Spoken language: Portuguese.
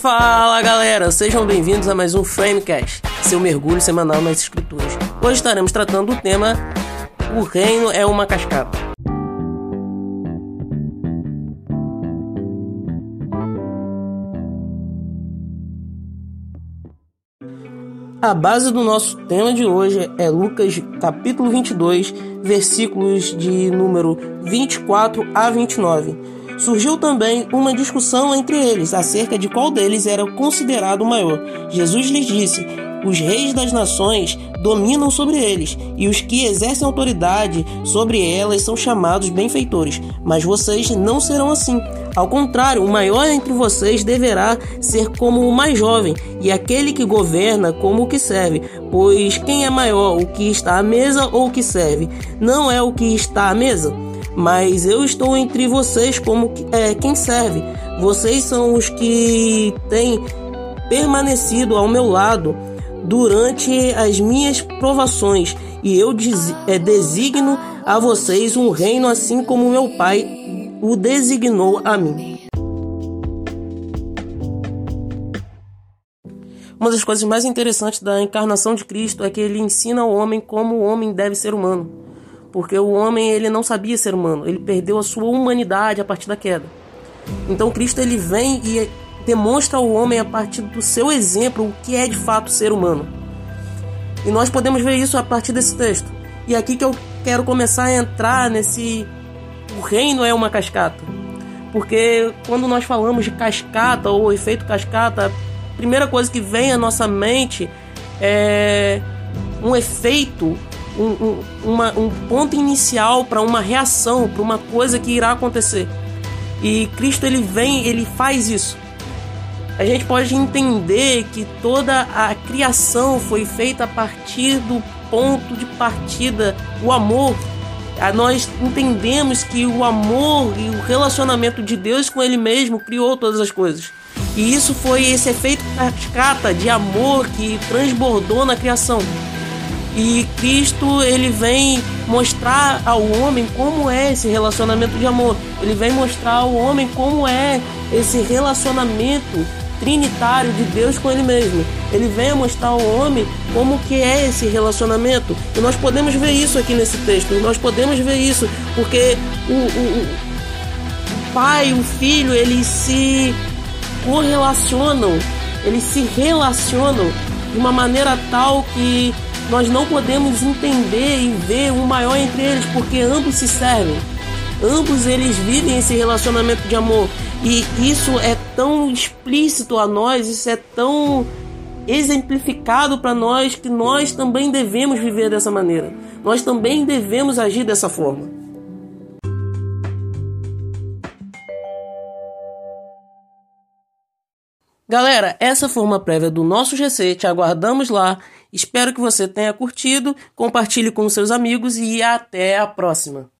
Fala galera, sejam bem-vindos a mais um Framecast, seu mergulho semanal nas escrituras. Hoje estaremos tratando do tema O Reino é uma Cascata. A base do nosso tema de hoje é Lucas capítulo 22, versículos de número 24 a 29 surgiu também uma discussão entre eles acerca de qual deles era considerado o maior. Jesus lhes disse: Os reis das nações dominam sobre eles, e os que exercem autoridade sobre elas são chamados benfeitores. Mas vocês não serão assim. Ao contrário, o maior entre vocês deverá ser como o mais jovem, e aquele que governa como o que serve. Pois quem é maior, o que está à mesa ou o que serve? Não é o que está à mesa? Mas eu estou entre vocês como é, quem serve. Vocês são os que têm permanecido ao meu lado durante as minhas provações, e eu é, designo a vocês um reino assim como meu Pai o designou a mim. Uma das coisas mais interessantes da encarnação de Cristo é que ele ensina ao homem como o homem deve ser humano porque o homem ele não sabia ser humano, ele perdeu a sua humanidade a partir da queda. Então Cristo ele vem e demonstra ao homem a partir do seu exemplo o que é de fato ser humano. E nós podemos ver isso a partir desse texto. E aqui que eu quero começar a entrar nesse o reino é uma cascata. Porque quando nós falamos de cascata ou efeito cascata, a primeira coisa que vem à nossa mente é um efeito um, um, uma, um ponto inicial para uma reação, para uma coisa que irá acontecer. E Cristo ele vem, ele faz isso. A gente pode entender que toda a criação foi feita a partir do ponto de partida, o amor. Nós entendemos que o amor e o relacionamento de Deus com Ele mesmo criou todas as coisas. E isso foi esse efeito cascata de amor que transbordou na criação. E Cristo ele vem mostrar ao homem como é esse relacionamento de amor. Ele vem mostrar ao homem como é esse relacionamento trinitário de Deus com ele mesmo. Ele vem mostrar ao homem como que é esse relacionamento. E nós podemos ver isso aqui nesse texto. Nós podemos ver isso porque o, o, o pai, o filho, eles se correlacionam, eles se relacionam de uma maneira tal que nós não podemos entender e ver o maior entre eles, porque ambos se servem. Ambos eles vivem esse relacionamento de amor. E isso é tão explícito a nós, isso é tão exemplificado para nós que nós também devemos viver dessa maneira. Nós também devemos agir dessa forma. Galera, essa foi uma prévia do nosso GC, te aguardamos lá Espero que você tenha curtido, compartilhe com seus amigos e até a próxima.